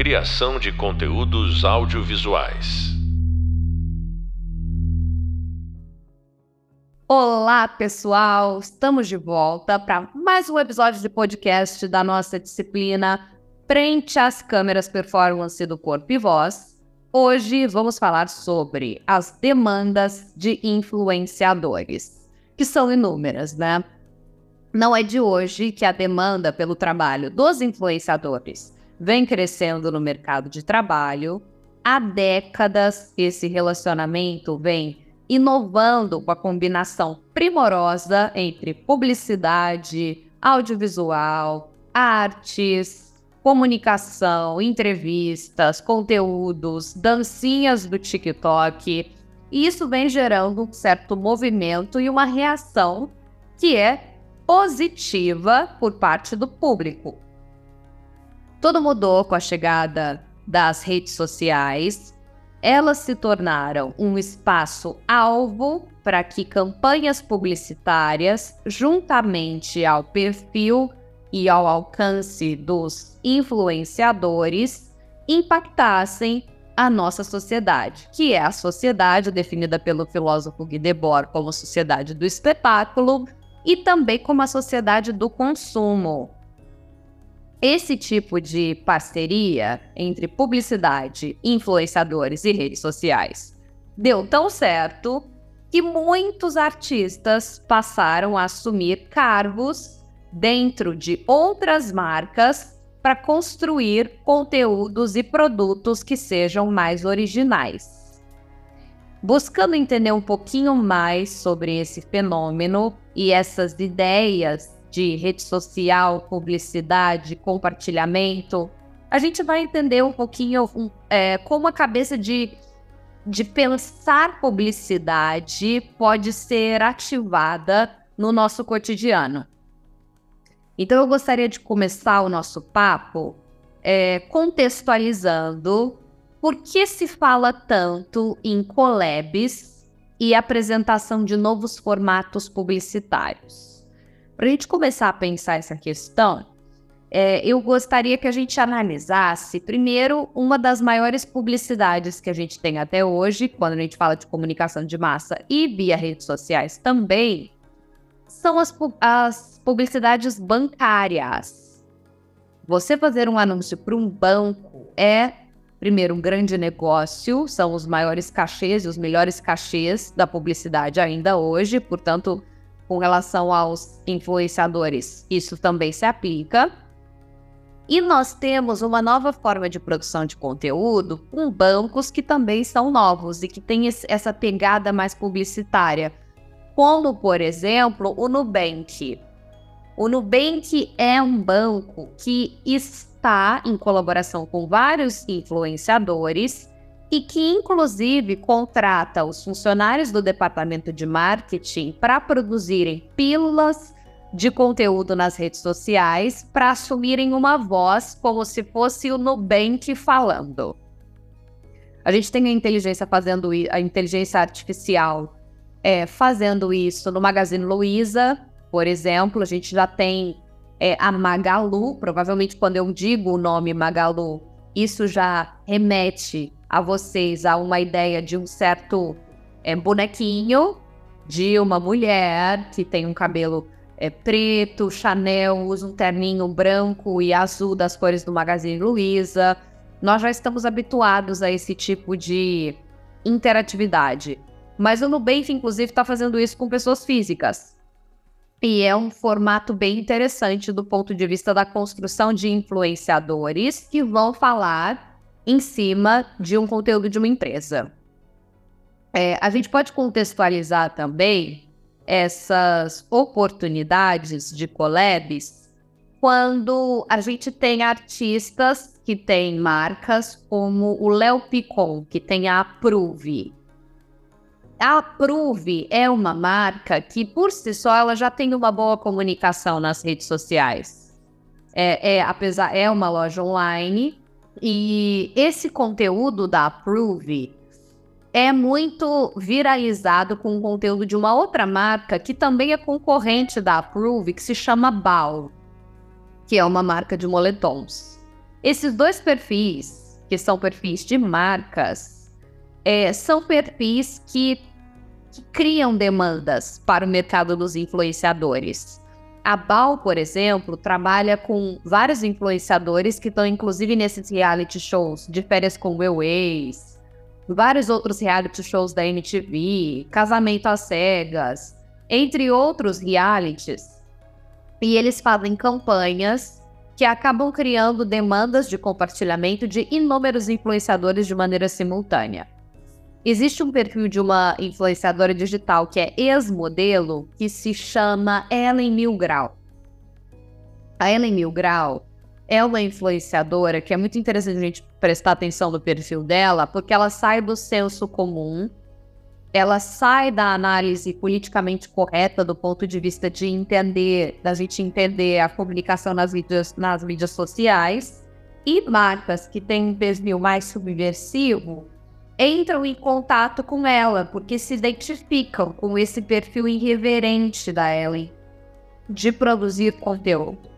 Criação de conteúdos audiovisuais. Olá, pessoal! Estamos de volta para mais um episódio de podcast da nossa disciplina Frente às Câmeras Performance do Corpo e Voz. Hoje vamos falar sobre as demandas de influenciadores, que são inúmeras, né? Não é de hoje que a demanda pelo trabalho dos influenciadores vem crescendo no mercado de trabalho. Há décadas esse relacionamento vem inovando com a combinação primorosa entre publicidade, audiovisual, artes, comunicação, entrevistas, conteúdos, dancinhas do TikTok. E isso vem gerando um certo movimento e uma reação que é positiva por parte do público. Tudo mudou com a chegada das redes sociais. Elas se tornaram um espaço alvo para que campanhas publicitárias, juntamente ao perfil e ao alcance dos influenciadores, impactassem a nossa sociedade, que é a sociedade definida pelo filósofo Guy Debord como sociedade do espetáculo, e também como a sociedade do consumo. Esse tipo de parceria entre publicidade, influenciadores e redes sociais deu tão certo que muitos artistas passaram a assumir cargos dentro de outras marcas para construir conteúdos e produtos que sejam mais originais. Buscando entender um pouquinho mais sobre esse fenômeno e essas ideias de rede social, publicidade, compartilhamento, a gente vai entender um pouquinho um, é, como a cabeça de, de pensar publicidade pode ser ativada no nosso cotidiano. Então, eu gostaria de começar o nosso papo é, contextualizando por que se fala tanto em collabs e apresentação de novos formatos publicitários? Para a gente começar a pensar essa questão, é, eu gostaria que a gente analisasse, primeiro, uma das maiores publicidades que a gente tem até hoje, quando a gente fala de comunicação de massa e via redes sociais também, são as, as publicidades bancárias. Você fazer um anúncio para um banco é primeiro, um grande negócio, são os maiores cachês e os melhores cachês da publicidade ainda hoje, portanto, com relação aos influenciadores, isso também se aplica. E nós temos uma nova forma de produção de conteúdo com bancos que também são novos e que têm essa pegada mais publicitária, como, por exemplo, o Nubank. O Nubank é um banco que está em colaboração com vários influenciadores e que, inclusive, contrata os funcionários do departamento de marketing para produzirem pílulas de conteúdo nas redes sociais para assumirem uma voz como se fosse o Nubank falando. A gente tem a inteligência fazendo a inteligência artificial é, fazendo isso no Magazine Luiza, por exemplo, a gente já tem é, a Magalu. Provavelmente, quando eu digo o nome Magalu, isso já remete a vocês a uma ideia de um certo é, bonequinho de uma mulher que tem um cabelo é, preto, Chanel, usa um terninho branco e azul das cores do Magazine Luiza. Nós já estamos habituados a esse tipo de interatividade. Mas o Nubank, inclusive, está fazendo isso com pessoas físicas. E é um formato bem interessante do ponto de vista da construção de influenciadores que vão falar em cima de um conteúdo de uma empresa. É, a gente pode contextualizar também essas oportunidades de collabs quando a gente tem artistas que têm marcas como o Léo Picon, que tem a Approve, a Approve é uma marca que, por si só, ela já tem uma boa comunicação nas redes sociais. É, é, apesar, é uma loja online e esse conteúdo da Approve é muito viralizado com o conteúdo de uma outra marca que também é concorrente da Approve, que se chama Bal, que é uma marca de moletons. Esses dois perfis, que são perfis de marcas, é, são perfis que, que criam demandas para o mercado dos influenciadores. A Bal, por exemplo, trabalha com vários influenciadores que estão inclusive nesses reality shows de férias com o ex, vários outros reality shows da MTV, Casamento às Cegas, entre outros realities. E eles fazem campanhas que acabam criando demandas de compartilhamento de inúmeros influenciadores de maneira simultânea. Existe um perfil de uma influenciadora digital que é ex-modelo, que se chama Ellen Milgrau. A Ellen Milgrau é uma influenciadora que é muito interessante a gente prestar atenção no perfil dela, porque ela sai do senso comum, ela sai da análise politicamente correta do ponto de vista de entender, da gente entender a comunicação nas mídias, nas mídias sociais, e marcas que têm um perfil mais subversivo entram em contato com ela, porque se identificam com esse perfil irreverente da Ellen de produzir conteúdo.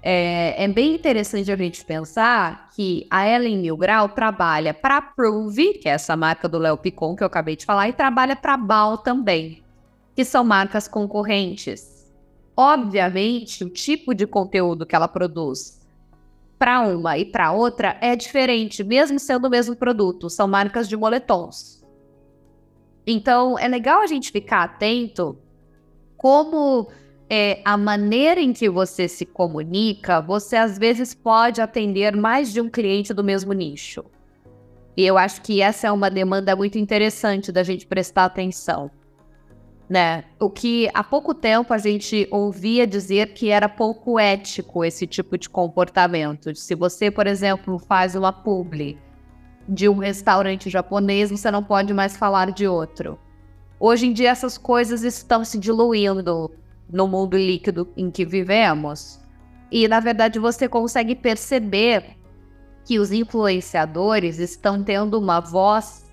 É, é, bem interessante a gente pensar que a Ellen Milgrau trabalha para Prove, que é essa marca do Léo Picon que eu acabei de falar, e trabalha para Bal também, que são marcas concorrentes. Obviamente, o tipo de conteúdo que ela produz para uma e para outra é diferente, mesmo sendo o mesmo produto, são marcas de moletons. Então, é legal a gente ficar atento como é, a maneira em que você se comunica, você às vezes pode atender mais de um cliente do mesmo nicho. E eu acho que essa é uma demanda muito interessante da gente prestar atenção né? O que há pouco tempo a gente ouvia dizer que era pouco ético esse tipo de comportamento. Se você, por exemplo, faz uma publi de um restaurante japonês, você não pode mais falar de outro. Hoje em dia essas coisas estão se diluindo no mundo líquido em que vivemos. E na verdade você consegue perceber que os influenciadores estão tendo uma voz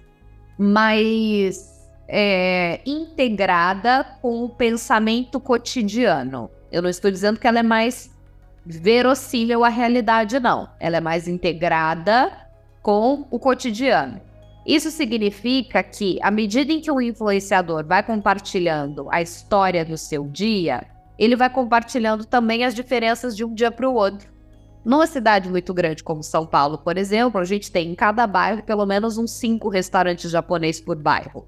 mais é, integrada com o pensamento cotidiano. Eu não estou dizendo que ela é mais verossímil à realidade, não. Ela é mais integrada com o cotidiano. Isso significa que, à medida em que o influenciador vai compartilhando a história do seu dia, ele vai compartilhando também as diferenças de um dia para o outro. Numa cidade muito grande como São Paulo, por exemplo, a gente tem em cada bairro pelo menos uns cinco restaurantes japoneses por bairro.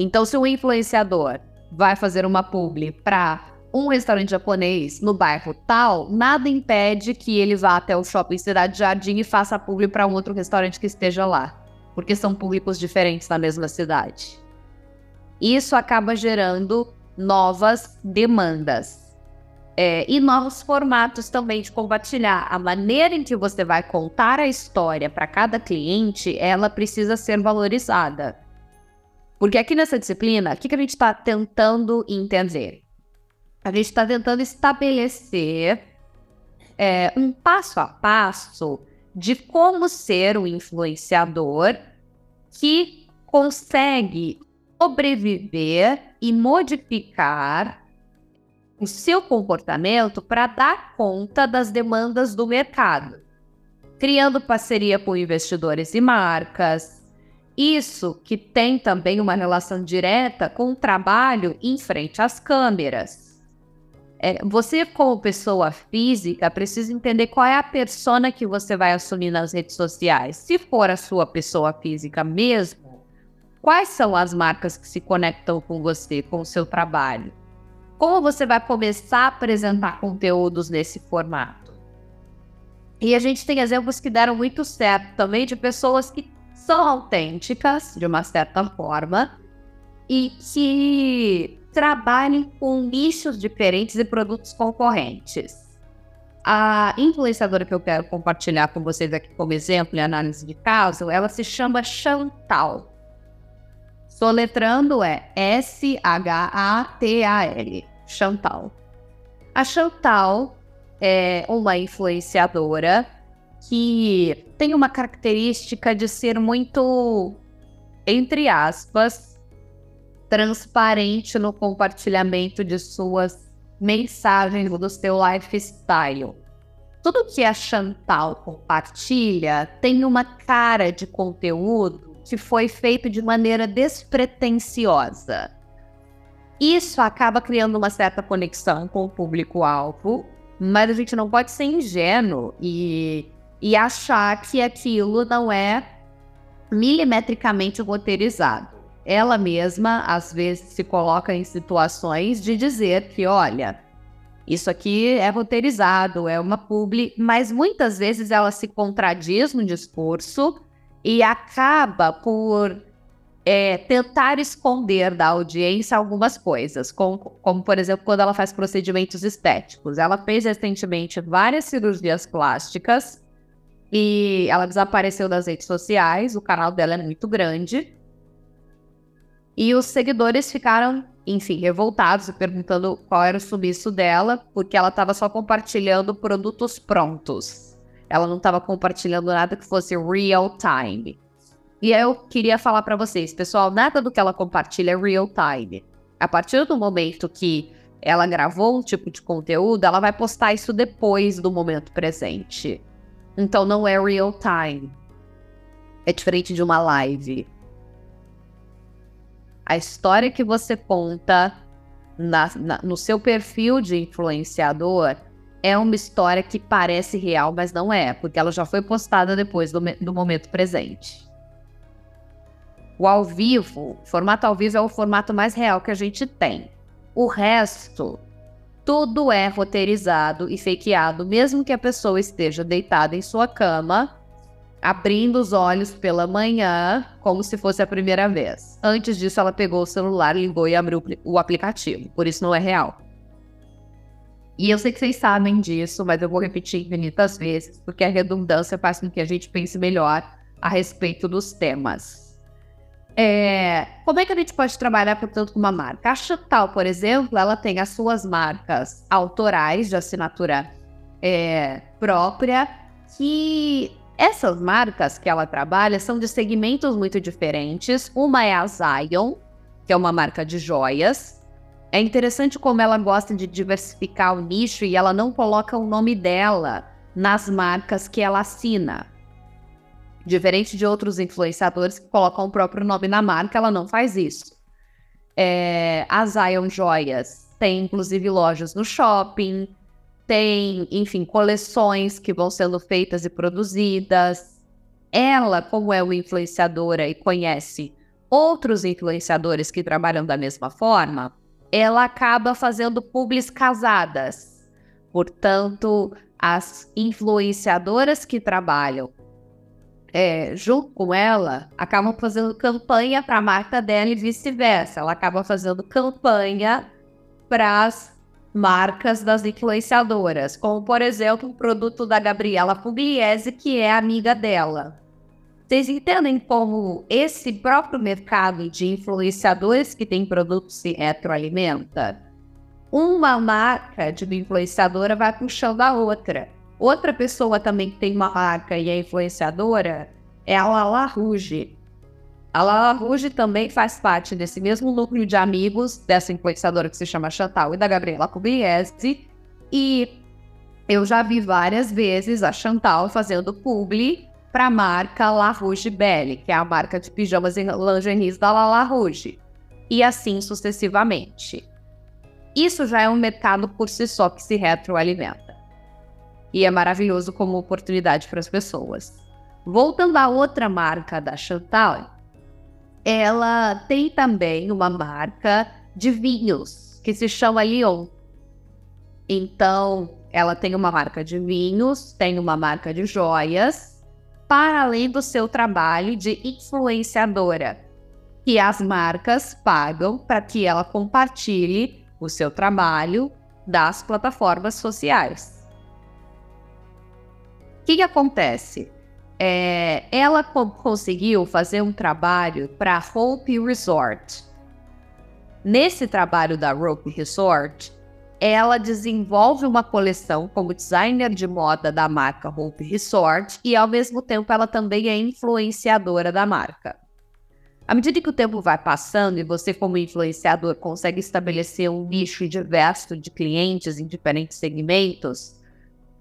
Então, se o influenciador vai fazer uma publi para um restaurante japonês no bairro tal, nada impede que ele vá até o shopping Cidade Jardim e faça a publi para um outro restaurante que esteja lá, porque são públicos diferentes na mesma cidade. Isso acaba gerando novas demandas. É, e novos formatos também de compartilhar. A maneira em que você vai contar a história para cada cliente, ela precisa ser valorizada. Porque aqui nessa disciplina, o que, que a gente está tentando entender? A gente está tentando estabelecer é, um passo a passo de como ser um influenciador que consegue sobreviver e modificar o seu comportamento para dar conta das demandas do mercado, criando parceria com investidores e marcas, isso que tem também uma relação direta com o trabalho em frente às câmeras. É, você, como pessoa física, precisa entender qual é a persona que você vai assumir nas redes sociais. Se for a sua pessoa física mesmo, quais são as marcas que se conectam com você, com o seu trabalho? Como você vai começar a apresentar conteúdos nesse formato? E a gente tem exemplos que deram muito certo também de pessoas que são autênticas, de uma certa forma, e que trabalhem com nichos diferentes e produtos concorrentes. A influenciadora que eu quero compartilhar com vocês aqui como exemplo em análise de caso, ela se chama Chantal. Soletrando é S-H-A-T-A-L, Chantal. A Chantal é uma influenciadora que tem uma característica de ser muito, entre aspas, transparente no compartilhamento de suas mensagens do seu lifestyle. tudo que a Chantal compartilha tem uma cara de conteúdo que foi feito de maneira despretensiosa. Isso acaba criando uma certa conexão com o público-alvo, mas a gente não pode ser ingênuo e, e achar que aquilo não é milimetricamente roteirizado. Ela mesma, às vezes, se coloca em situações de dizer que, olha, isso aqui é roteirizado, é uma publi, mas muitas vezes ela se contradiz no discurso e acaba por é, tentar esconder da audiência algumas coisas, como, como, por exemplo quando ela faz procedimentos estéticos. Ela fez recentemente várias cirurgias plásticas e ela desapareceu das redes sociais, o canal dela é muito grande. E os seguidores ficaram enfim, revoltados e perguntando qual era o sumiço dela, porque ela estava só compartilhando produtos prontos. Ela não estava compartilhando nada que fosse real time. E eu queria falar para vocês, pessoal, nada do que ela compartilha é real time. A partir do momento que ela gravou um tipo de conteúdo, ela vai postar isso depois do momento presente. Então não é real time. É diferente de uma live. A história que você conta na, na, no seu perfil de influenciador é uma história que parece real, mas não é, porque ela já foi postada depois do, do momento presente. O ao vivo, o formato ao vivo é o formato mais real que a gente tem. O resto, tudo é roteirizado e fakeado, mesmo que a pessoa esteja deitada em sua cama abrindo os olhos pela manhã, como se fosse a primeira vez. Antes disso, ela pegou o celular, ligou e abriu o aplicativo. Por isso não é real. E eu sei que vocês sabem disso, mas eu vou repetir infinitas vezes, porque a redundância faz com que a gente pense melhor a respeito dos temas. É, como é que a gente pode trabalhar, portanto, com uma marca? A Chantal, por exemplo, ela tem as suas marcas autorais de assinatura é, própria, que essas marcas que ela trabalha são de segmentos muito diferentes. Uma é a Zion, que é uma marca de joias. É interessante como ela gosta de diversificar o nicho e ela não coloca o nome dela nas marcas que ela assina. Diferente de outros influenciadores que colocam o próprio nome na marca, ela não faz isso. É, a Zion Joias tem inclusive lojas no shopping, tem, enfim, coleções que vão sendo feitas e produzidas. Ela, como é uma influenciadora e conhece outros influenciadores que trabalham da mesma forma, ela acaba fazendo publis casadas. Portanto, as influenciadoras que trabalham é, junto com ela acabam fazendo campanha para a marca dela e vice-versa. Ela acaba fazendo campanha para as marcas das influenciadoras, como por exemplo o produto da Gabriela Pugliese, que é amiga dela. Vocês entendem como esse próprio mercado de influenciadores que tem produtos se retroalimenta? Uma marca de uma influenciadora vai puxando a outra. Outra pessoa também que tem uma marca e é influenciadora é a Lala Rouge. A Lala Rouge também faz parte desse mesmo núcleo de amigos dessa influenciadora que se chama Chantal e da Gabriela Pugliese. E eu já vi várias vezes a Chantal fazendo publi para a marca La Rouge Belle, que é a marca de pijamas e lingeries da Lala Rouge. E assim sucessivamente. Isso já é um mercado por si só que se retroalimenta. E é maravilhoso como oportunidade para as pessoas. Voltando à outra marca da Chantal, ela tem também uma marca de vinhos que se chama Lyon. Então, ela tem uma marca de vinhos, tem uma marca de joias, para além do seu trabalho de influenciadora, que as marcas pagam para que ela compartilhe o seu trabalho das plataformas sociais. Que, que acontece? é, ela co conseguiu fazer um trabalho para Hope Resort. Nesse trabalho da Hope Resort, ela desenvolve uma coleção como designer de moda da marca Hope Resort e, ao mesmo tempo, ela também é influenciadora da marca. À medida que o tempo vai passando e você, como influenciador, consegue estabelecer um nicho diverso de clientes em diferentes segmentos,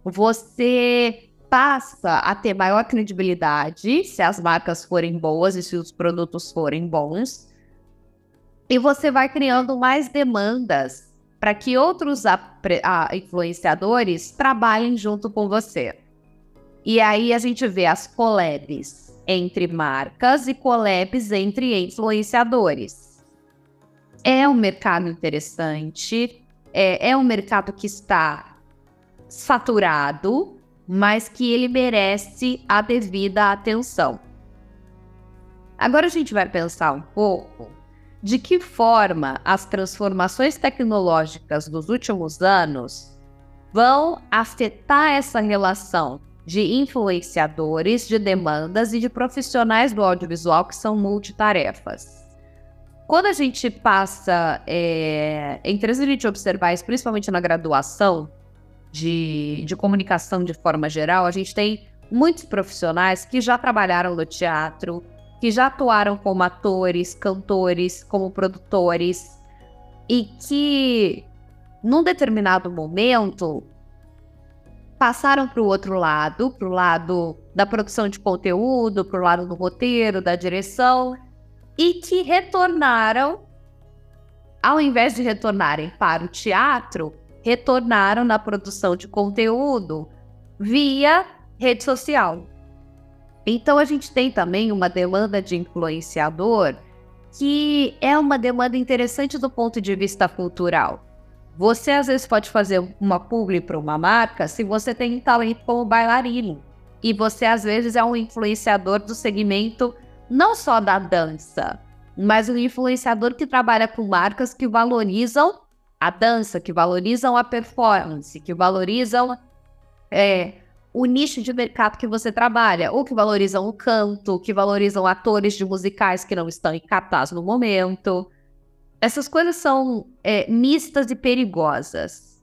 você passa a ter maior credibilidade se as marcas forem boas e se os produtos forem bons. E você vai criando mais demandas para que outros influenciadores trabalhem junto com você. E aí a gente vê as collabs entre marcas e collabs entre influenciadores. É um mercado interessante, é, é um mercado que está saturado, mas que ele merece a devida atenção. Agora a gente vai pensar um pouco de que forma as transformações tecnológicas dos últimos anos vão afetar essa relação de influenciadores, de demandas e de profissionais do audiovisual que são multitarefas. Quando a gente passa, é, é interessante a gente observar isso, principalmente na graduação de, de comunicação de forma geral, a gente tem muitos profissionais que já trabalharam no teatro, que já atuaram como atores, cantores, como produtores, e que, num determinado momento, passaram para o outro lado, para o lado da produção de conteúdo, para o lado do roteiro, da direção, e que retornaram, ao invés de retornarem para o teatro, retornaram na produção de conteúdo via rede social. Então a gente tem também uma demanda de influenciador que é uma demanda interessante do ponto de vista cultural. Você às vezes pode fazer uma publi para uma marca se você tem talento como bailarino. E você às vezes é um influenciador do segmento não só da dança, mas um influenciador que trabalha com marcas que valorizam a dança, que valorizam a performance, que valorizam é, o nicho de mercado que você trabalha, ou que valorizam o canto, que valorizam atores de musicais que não estão em cartaz no momento. Essas coisas são é, mistas e perigosas.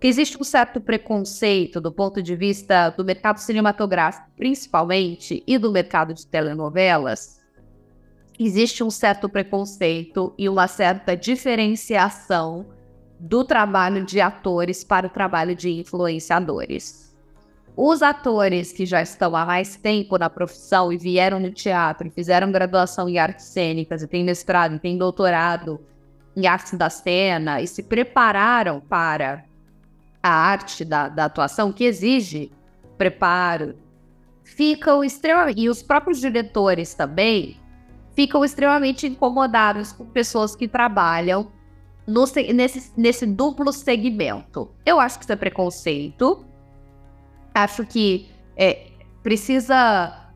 Que existe um certo preconceito do ponto de vista do mercado cinematográfico, principalmente, e do mercado de telenovelas. Existe um certo preconceito e uma certa diferenciação do trabalho de atores para o trabalho de influenciadores. Os atores que já estão há mais tempo na profissão e vieram no teatro, fizeram graduação em artes cênicas, e têm mestrado, e têm doutorado em arte da cena, e se prepararam para a arte da, da atuação, que exige preparo, ficam extremamente. E os próprios diretores também ficam extremamente incomodados com pessoas que trabalham no, nesse, nesse duplo segmento. Eu acho que isso é preconceito acho que é, precisa.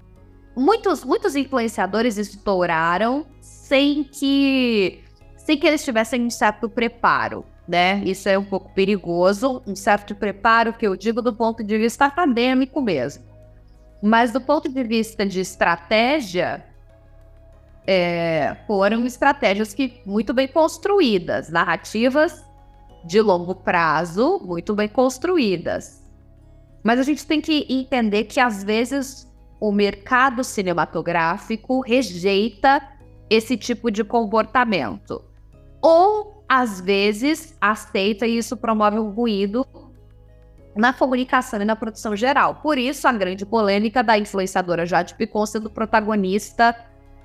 Muitos, muitos influenciadores estouraram sem que, sem que eles tivessem um certo preparo, né? Isso é um pouco perigoso, um certo preparo que eu digo do ponto de vista acadêmico mesmo. Mas do ponto de vista de estratégia, é, foram estratégias que muito bem construídas, narrativas de longo prazo muito bem construídas. Mas a gente tem que entender que às vezes o mercado cinematográfico rejeita esse tipo de comportamento. Ou às vezes aceita e isso promove um ruído na comunicação e na produção geral. Por isso, a grande polêmica da influenciadora Jade Picon sendo protagonista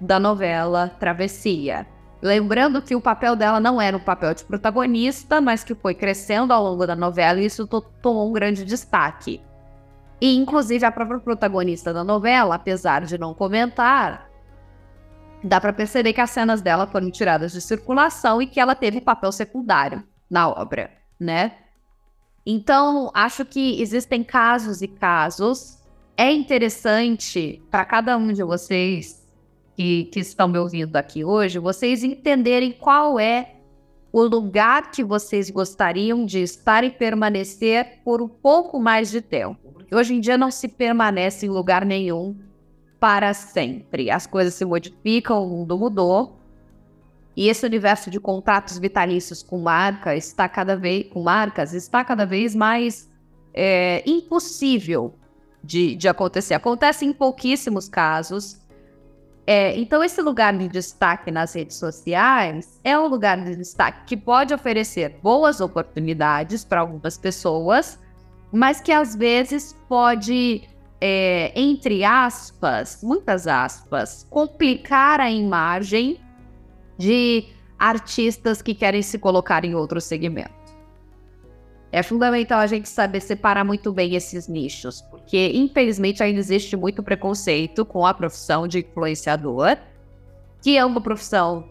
da novela Travessia. Lembrando que o papel dela não era um papel de protagonista, mas que foi crescendo ao longo da novela e isso tomou um grande destaque. E, inclusive, a própria protagonista da novela, apesar de não comentar, dá para perceber que as cenas dela foram tiradas de circulação e que ela teve papel secundário na obra, né? Então, acho que existem casos e casos. É interessante para cada um de vocês que, que estão me ouvindo aqui hoje, vocês entenderem qual é o lugar que vocês gostariam de estar e permanecer por um pouco mais de tempo. Hoje em dia não se permanece em lugar nenhum para sempre. As coisas se modificam, o mundo mudou. E esse universo de contratos vitalícios com marcas está cada vez com marcas está cada vez mais é, impossível de, de acontecer. Acontece em pouquíssimos casos é, então, esse lugar de destaque nas redes sociais é um lugar de destaque que pode oferecer boas oportunidades para algumas pessoas, mas que às vezes pode, é, entre aspas, muitas aspas, complicar a imagem de artistas que querem se colocar em outro segmento. É fundamental a gente saber separar muito bem esses nichos, porque infelizmente ainda existe muito preconceito com a profissão de influenciador, que é uma profissão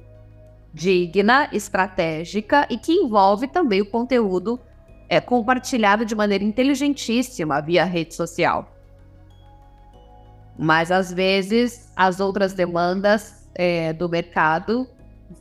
digna, estratégica e que envolve também o conteúdo é, compartilhado de maneira inteligentíssima via rede social. Mas às vezes as outras demandas é, do mercado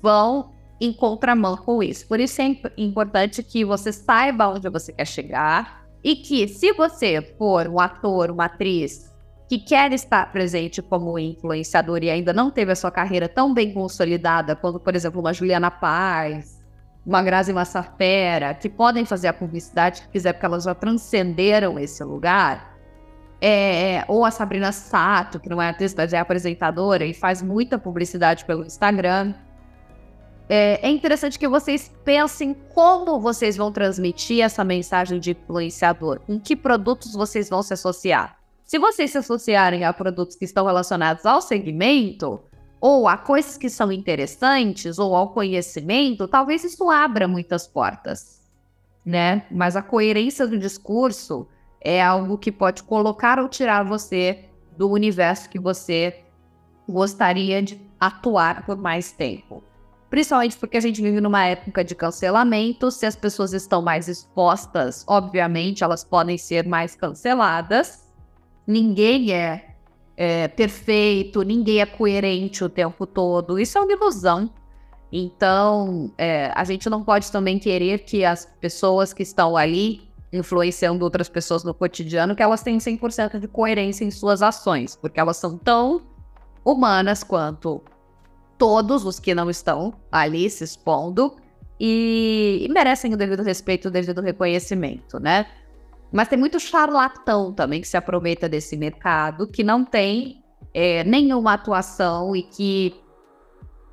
vão em contramão com isso. Por isso é importante que você saiba onde você quer chegar e que, se você for um ator, uma atriz que quer estar presente como influenciador e ainda não teve a sua carreira tão bem consolidada quanto, por exemplo, uma Juliana Paz, uma Grazi Massafera, que podem fazer a publicidade que quiser, porque elas já transcenderam esse lugar, é, ou a Sabrina Sato, que não é atriz, mas é apresentadora e faz muita publicidade pelo Instagram. É, é interessante que vocês pensem como vocês vão transmitir essa mensagem de influenciador, com que produtos vocês vão se associar. Se vocês se associarem a produtos que estão relacionados ao segmento, ou a coisas que são interessantes, ou ao conhecimento, talvez isso abra muitas portas, né? Mas a coerência do discurso é algo que pode colocar ou tirar você do universo que você gostaria de atuar por mais tempo. Principalmente porque a gente vive numa época de cancelamento, se as pessoas estão mais expostas, obviamente elas podem ser mais canceladas ninguém é, é perfeito, ninguém é coerente o tempo todo. Isso é uma ilusão. Então, é, a gente não pode também querer que as pessoas que estão ali influenciando outras pessoas no cotidiano, que elas tenham 100% de coerência em suas ações, porque elas são tão humanas quanto todos os que não estão ali se expondo e, e merecem o devido respeito, o devido reconhecimento, né? Mas tem muito charlatão também que se aproveita desse mercado, que não tem é, nenhuma atuação e que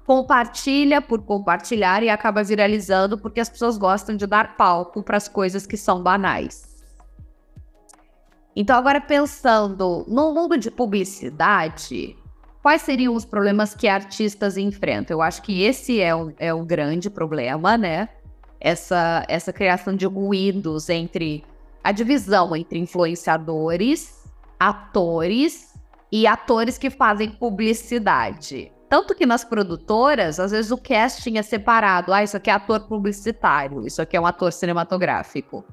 compartilha por compartilhar e acaba viralizando porque as pessoas gostam de dar palco para as coisas que são banais. Então, agora pensando no mundo de publicidade, quais seriam os problemas que artistas enfrentam? Eu acho que esse é um, é um grande problema, né? Essa, essa criação de ruídos entre a divisão entre influenciadores, atores e atores que fazem publicidade. Tanto que nas produtoras, às vezes o casting é separado. Ah, isso aqui é ator publicitário, isso aqui é um ator cinematográfico.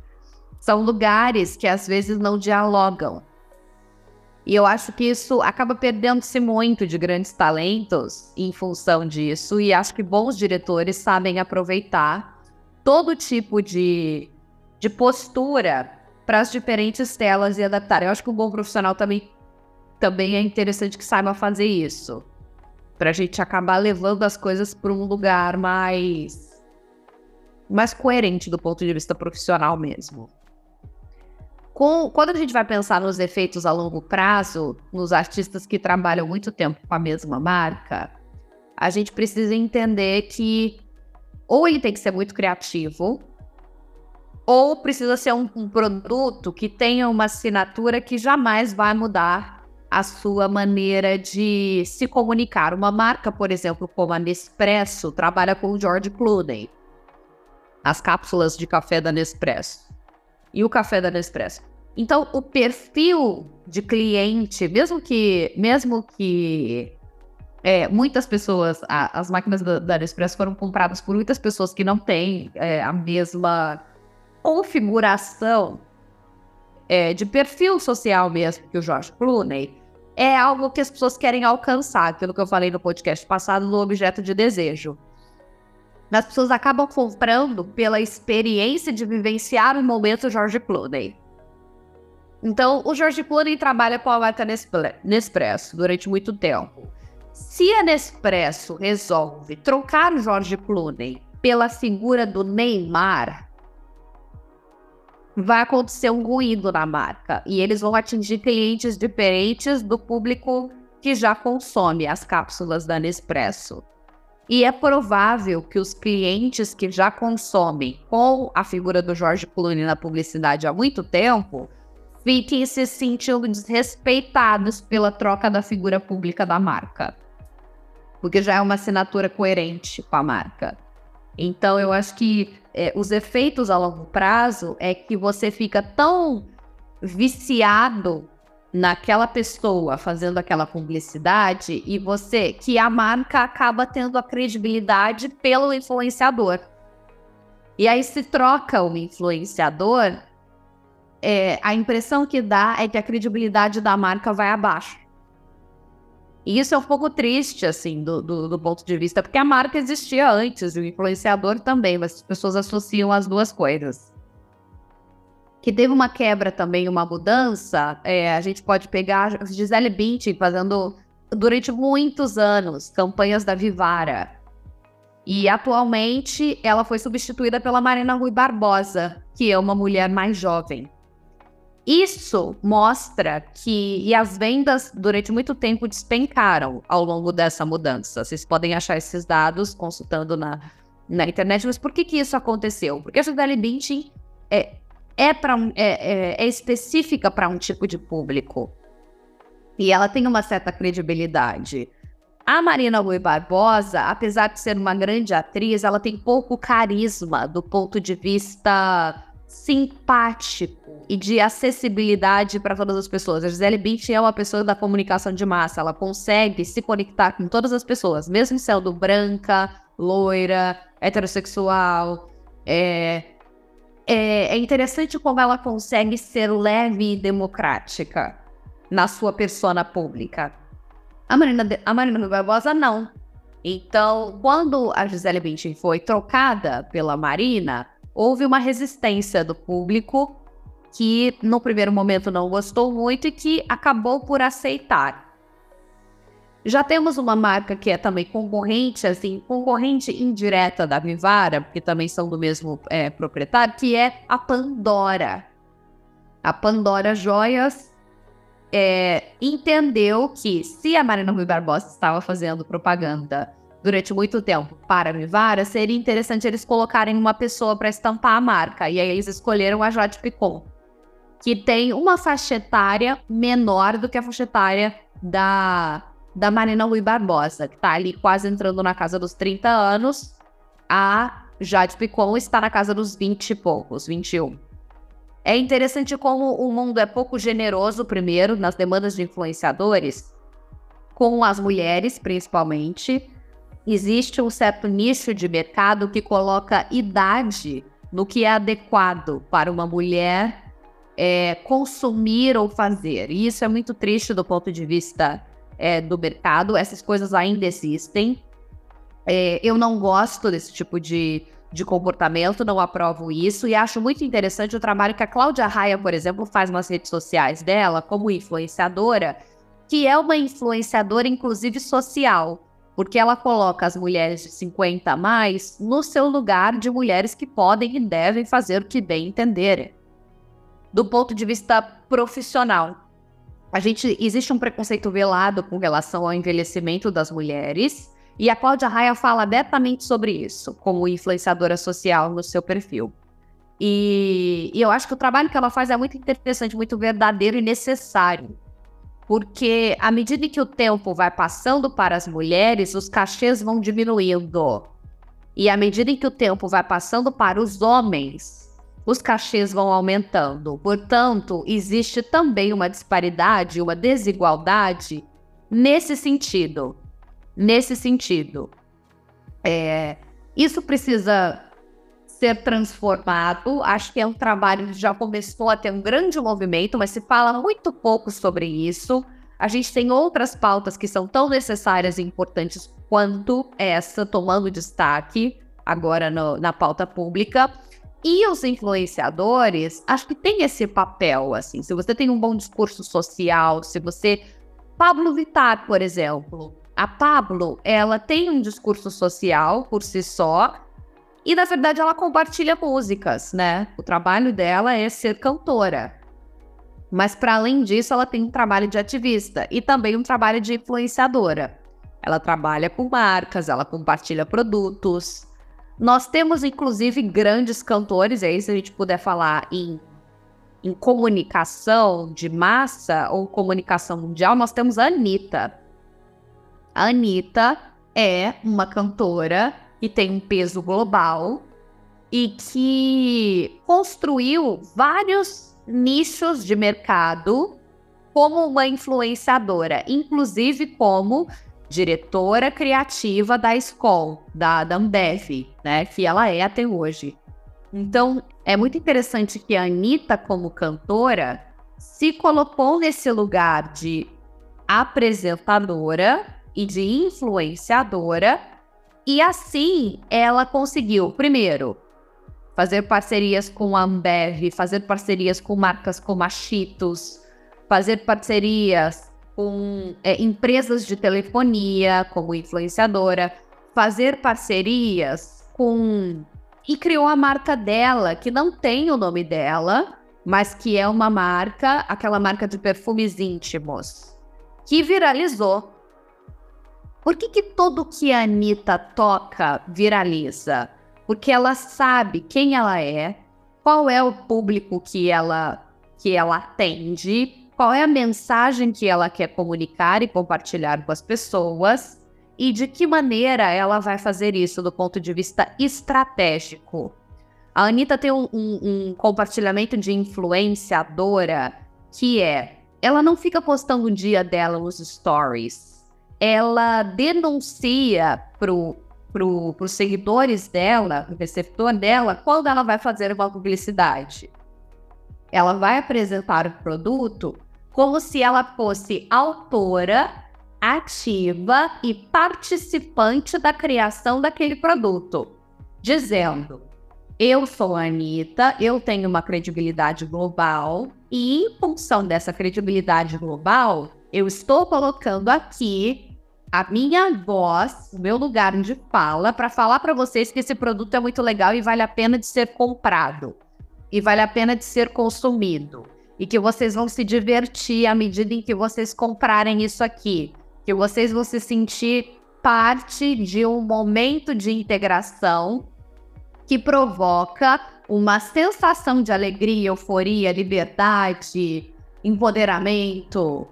São lugares que às vezes não dialogam. E eu acho que isso acaba perdendo-se muito de grandes talentos em função disso. E acho que bons diretores sabem aproveitar todo tipo de de postura para as diferentes telas e adaptar. Eu acho que um bom profissional também, também é interessante que saiba fazer isso. Para a gente acabar levando as coisas para um lugar mais, mais coerente do ponto de vista profissional mesmo. Com, quando a gente vai pensar nos efeitos a longo prazo, nos artistas que trabalham muito tempo com a mesma marca, a gente precisa entender que ou ele tem que ser muito criativo, ou precisa ser um, um produto que tenha uma assinatura que jamais vai mudar a sua maneira de se comunicar. Uma marca, por exemplo, como a Nespresso, trabalha com o George Clooney. As cápsulas de café da Nespresso. E o café da Nespresso. Então, o perfil de cliente, mesmo que, mesmo que é, muitas pessoas, a, as máquinas da, da Nespresso foram compradas por muitas pessoas que não têm é, a mesma configuração é, de perfil social mesmo que o George Clooney é algo que as pessoas querem alcançar, aquilo que eu falei no podcast passado do objeto de desejo. As pessoas acabam comprando pela experiência de vivenciar o momento George Clooney. Então, o George Clooney trabalha com a marca Nespresso durante muito tempo. Se a Nespresso resolve trocar o George Clooney pela figura do Neymar, vai acontecer um ruído na marca e eles vão atingir clientes diferentes do público que já consome as cápsulas da Nespresso. E é provável que os clientes que já consomem com a figura do Jorge Clooney na publicidade há muito tempo fiquem se sentindo desrespeitados pela troca da figura pública da marca. Porque já é uma assinatura coerente com a marca. Então, eu acho que é, os efeitos a longo prazo é que você fica tão viciado naquela pessoa fazendo aquela publicidade e você que a marca acaba tendo a credibilidade pelo influenciador. E aí se troca o influenciador, é, a impressão que dá é que a credibilidade da marca vai abaixo. E isso é um pouco triste, assim, do, do, do, ponto de vista, porque a marca existia antes, e o influenciador também, mas as pessoas associam as duas coisas. Que teve uma quebra também, uma mudança, é, a gente pode pegar Gisele Bündchen fazendo, durante muitos anos, campanhas da Vivara. E atualmente ela foi substituída pela Marina Rui Barbosa, que é uma mulher mais jovem. Isso mostra que e as vendas durante muito tempo despencaram ao longo dessa mudança. Vocês podem achar esses dados consultando na, na internet, mas por que, que isso aconteceu? Porque a Gisele Bündchen é, é, pra, é, é, é específica para um tipo de público. E ela tem uma certa credibilidade. A Marina Rui Barbosa, apesar de ser uma grande atriz, ela tem pouco carisma do ponto de vista simpático e de acessibilidade para todas as pessoas. A Gisele Bündchen é uma pessoa da comunicação de massa, ela consegue se conectar com todas as pessoas, mesmo sendo branca, loira, heterossexual. É, é, é interessante como ela consegue ser leve e democrática na sua persona pública. A Marina, a Marina Barbosa não. Então, quando a Gisele Bündchen foi trocada pela Marina, houve uma resistência do público que no primeiro momento não gostou muito e que acabou por aceitar. Já temos uma marca que é também concorrente, assim, concorrente indireta da Vivara, porque também são do mesmo é, proprietário, que é a Pandora. A Pandora Joias é, entendeu que se a Marina Rui Barbosa estava fazendo propaganda durante muito tempo para a Vivara, seria interessante eles colocarem uma pessoa para estampar a marca. E aí eles escolheram a Jade Picon que tem uma faixa etária menor do que a faixa etária da, da Marina Rui Barbosa, que está ali quase entrando na casa dos 30 anos. A Jade Picon está na casa dos 20 e poucos, 21. É interessante como o mundo é pouco generoso, primeiro, nas demandas de influenciadores, com as mulheres, principalmente. Existe um certo nicho de mercado que coloca idade no que é adequado para uma mulher é, consumir ou fazer. E isso é muito triste do ponto de vista é, do mercado. Essas coisas ainda existem. É, eu não gosto desse tipo de, de comportamento, não aprovo isso. E acho muito interessante o trabalho que a Cláudia Raia, por exemplo, faz nas redes sociais dela, como influenciadora, que é uma influenciadora, inclusive social. Porque ela coloca as mulheres de 50 a mais no seu lugar de mulheres que podem e devem fazer o que bem entenderem do ponto de vista profissional. A gente existe um preconceito velado com relação ao envelhecimento das mulheres, e a Cláudia Raia fala abertamente sobre isso, como influenciadora social no seu perfil. E, e eu acho que o trabalho que ela faz é muito interessante, muito verdadeiro e necessário. Porque à medida que o tempo vai passando para as mulheres, os cachês vão diminuindo. E à medida que o tempo vai passando para os homens, os cachês vão aumentando. Portanto, existe também uma disparidade, uma desigualdade nesse sentido. Nesse sentido. É, isso precisa ser transformado. Acho que é um trabalho que já começou a ter um grande movimento, mas se fala muito pouco sobre isso. A gente tem outras pautas que são tão necessárias e importantes quanto essa, tomando destaque agora no, na pauta pública. E os influenciadores, acho que tem esse papel, assim. Se você tem um bom discurso social, se você. Pablo Vittar, por exemplo. A Pablo, ela tem um discurso social por si só. E, na verdade, ela compartilha músicas, né? O trabalho dela é ser cantora. Mas, para além disso, ela tem um trabalho de ativista e também um trabalho de influenciadora. ela trabalha com marcas, ela compartilha produtos. Nós temos, inclusive, grandes cantores, aí se a gente puder falar em, em comunicação de massa ou comunicação mundial, nós temos a Anitta. A Anitta é uma cantora que tem um peso global e que construiu vários nichos de mercado como uma influenciadora, inclusive como diretora criativa da escola, da, da Ambev, né, que ela é até hoje. Então, é muito interessante que a Anitta, como cantora, se colocou nesse lugar de apresentadora e de influenciadora, e assim ela conseguiu, primeiro, fazer parcerias com a Ambev, fazer parcerias com marcas como a Cheetos, fazer parcerias com é, empresas de telefonia como influenciadora, fazer parcerias com. E criou a marca dela, que não tem o nome dela, mas que é uma marca, aquela marca de perfumes íntimos, que viralizou. Por que, que tudo que a Anitta toca viraliza? Porque ela sabe quem ela é, qual é o público que ela, que ela atende, qual é a mensagem que ela quer comunicar e compartilhar com as pessoas e de que maneira ela vai fazer isso do ponto de vista estratégico. A Anitta tem um, um, um compartilhamento de influenciadora que é: ela não fica postando o dia dela nos stories, ela denuncia pro, pro, pros seguidores dela, o receptor dela, quando ela vai fazer uma publicidade. Ela vai apresentar o produto como se ela fosse autora, ativa e participante da criação daquele produto, dizendo: Eu sou a Anitta, eu tenho uma credibilidade global e, em função dessa credibilidade global, eu estou colocando aqui a minha voz, o meu lugar de fala, para falar para vocês que esse produto é muito legal e vale a pena de ser comprado. E vale a pena de ser consumido e que vocês vão se divertir à medida em que vocês comprarem isso aqui, que vocês vão se sentir parte de um momento de integração que provoca uma sensação de alegria, euforia, liberdade, empoderamento,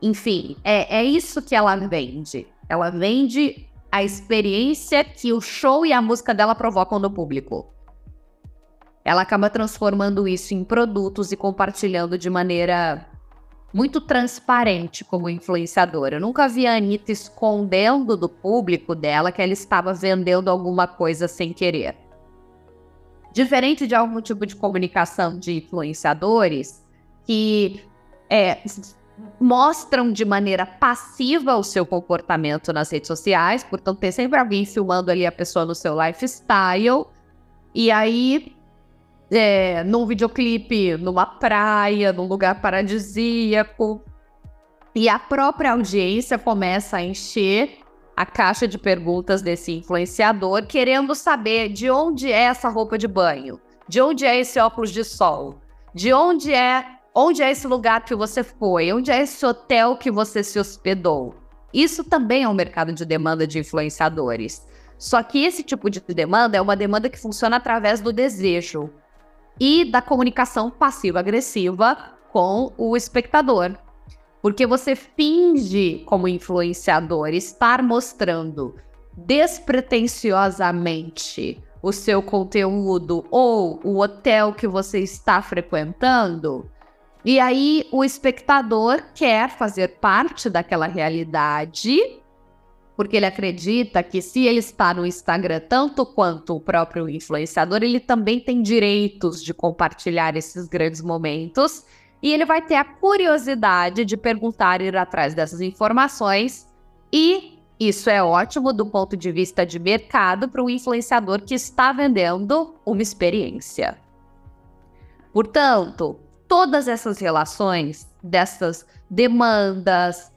enfim, é, é isso que ela vende. Ela vende a experiência que o show e a música dela provocam no público ela acaba transformando isso em produtos e compartilhando de maneira muito transparente como influenciadora. Eu nunca vi a Anitta escondendo do público dela que ela estava vendendo alguma coisa sem querer. Diferente de algum tipo de comunicação de influenciadores que é, mostram de maneira passiva o seu comportamento nas redes sociais, portanto, tem sempre alguém filmando ali a pessoa no seu lifestyle, e aí é, num videoclipe, numa praia, num lugar paradisíaco. E a própria audiência começa a encher a caixa de perguntas desse influenciador, querendo saber de onde é essa roupa de banho, de onde é esse óculos de sol, de onde é, onde é esse lugar que você foi, onde é esse hotel que você se hospedou. Isso também é um mercado de demanda de influenciadores. Só que esse tipo de demanda é uma demanda que funciona através do desejo e da comunicação passiva-agressiva com o espectador. Porque você finge, como influenciador, estar mostrando despretensiosamente o seu conteúdo ou o hotel que você está frequentando. E aí o espectador quer fazer parte daquela realidade porque ele acredita que se ele está no Instagram tanto quanto o próprio influenciador, ele também tem direitos de compartilhar esses grandes momentos e ele vai ter a curiosidade de perguntar ir atrás dessas informações e isso é ótimo do ponto de vista de mercado para o influenciador que está vendendo uma experiência. Portanto, todas essas relações, dessas demandas,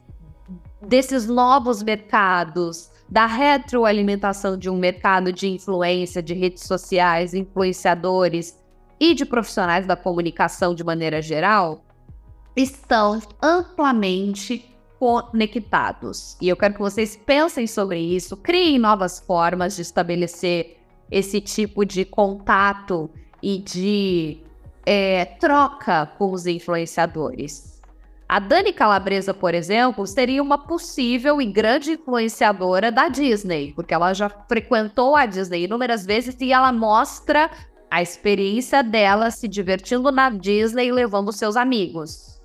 desses novos mercados, da retroalimentação de um mercado de influência, de redes sociais, influenciadores e de profissionais da comunicação de maneira geral, estão amplamente conectados. E eu quero que vocês pensem sobre isso, criem novas formas de estabelecer esse tipo de contato e de é, troca com os influenciadores. A Dani Calabresa, por exemplo, seria uma possível e grande influenciadora da Disney, porque ela já frequentou a Disney inúmeras vezes e ela mostra a experiência dela se divertindo na Disney e levando seus amigos.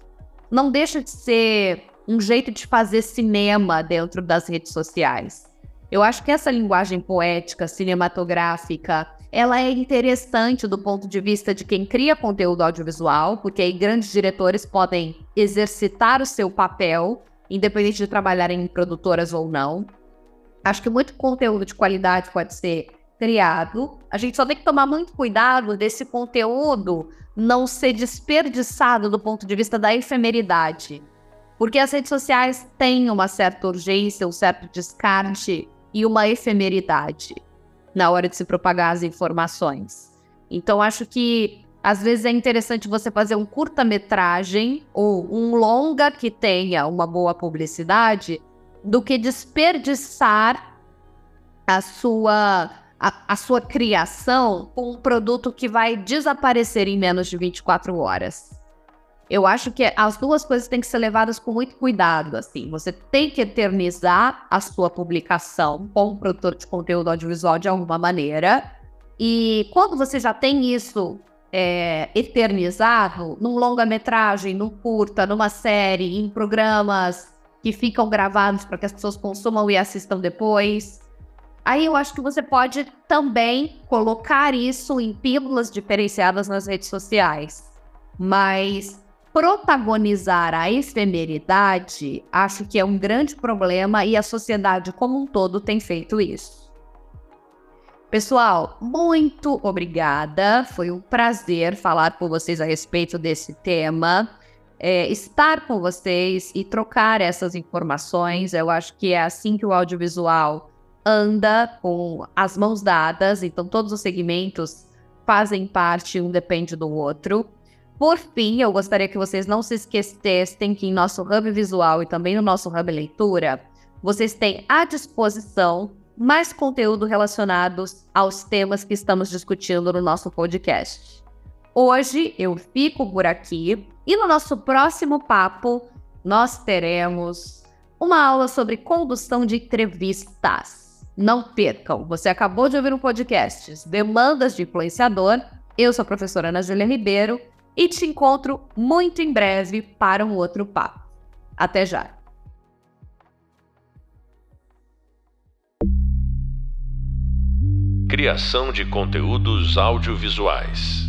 Não deixa de ser um jeito de fazer cinema dentro das redes sociais. Eu acho que essa linguagem poética, cinematográfica, ela é interessante do ponto de vista de quem cria conteúdo audiovisual, porque aí grandes diretores podem exercitar o seu papel, independente de trabalharem em produtoras ou não. Acho que muito conteúdo de qualidade pode ser criado. A gente só tem que tomar muito cuidado desse conteúdo não ser desperdiçado do ponto de vista da efemeridade. Porque as redes sociais têm uma certa urgência, um certo descarte e uma efemeridade na hora de se propagar as informações. Então, acho que às vezes é interessante você fazer um curta-metragem ou um longa que tenha uma boa publicidade do que desperdiçar a sua, a, a sua criação com um produto que vai desaparecer em menos de 24 horas. Eu acho que as duas coisas têm que ser levadas com muito cuidado, assim. Você tem que eternizar a sua publicação como produtor de conteúdo audiovisual de alguma maneira. E quando você já tem isso é, eternizado, num longa-metragem, num curta, numa série, em programas que ficam gravados para que as pessoas consumam e assistam depois. Aí eu acho que você pode também colocar isso em pílulas diferenciadas nas redes sociais. Mas protagonizar a efemeridade, acho que é um grande problema e a sociedade como um todo tem feito isso. Pessoal, muito obrigada. Foi um prazer falar com vocês a respeito desse tema. É, estar com vocês e trocar essas informações. Eu acho que é assim que o audiovisual anda com as mãos dadas, então todos os segmentos fazem parte, um depende do outro. Por fim, eu gostaria que vocês não se esquecessem que em nosso Hub Visual e também no nosso Hub Leitura, vocês têm à disposição mais conteúdo relacionado aos temas que estamos discutindo no nosso podcast. Hoje eu fico por aqui e no nosso próximo papo nós teremos uma aula sobre condução de entrevistas. Não percam, você acabou de ouvir um podcast Demandas de Influenciador. Eu sou a professora Ana Júlia Ribeiro e te encontro muito em breve para um outro papo. Até já! Criação de conteúdos audiovisuais.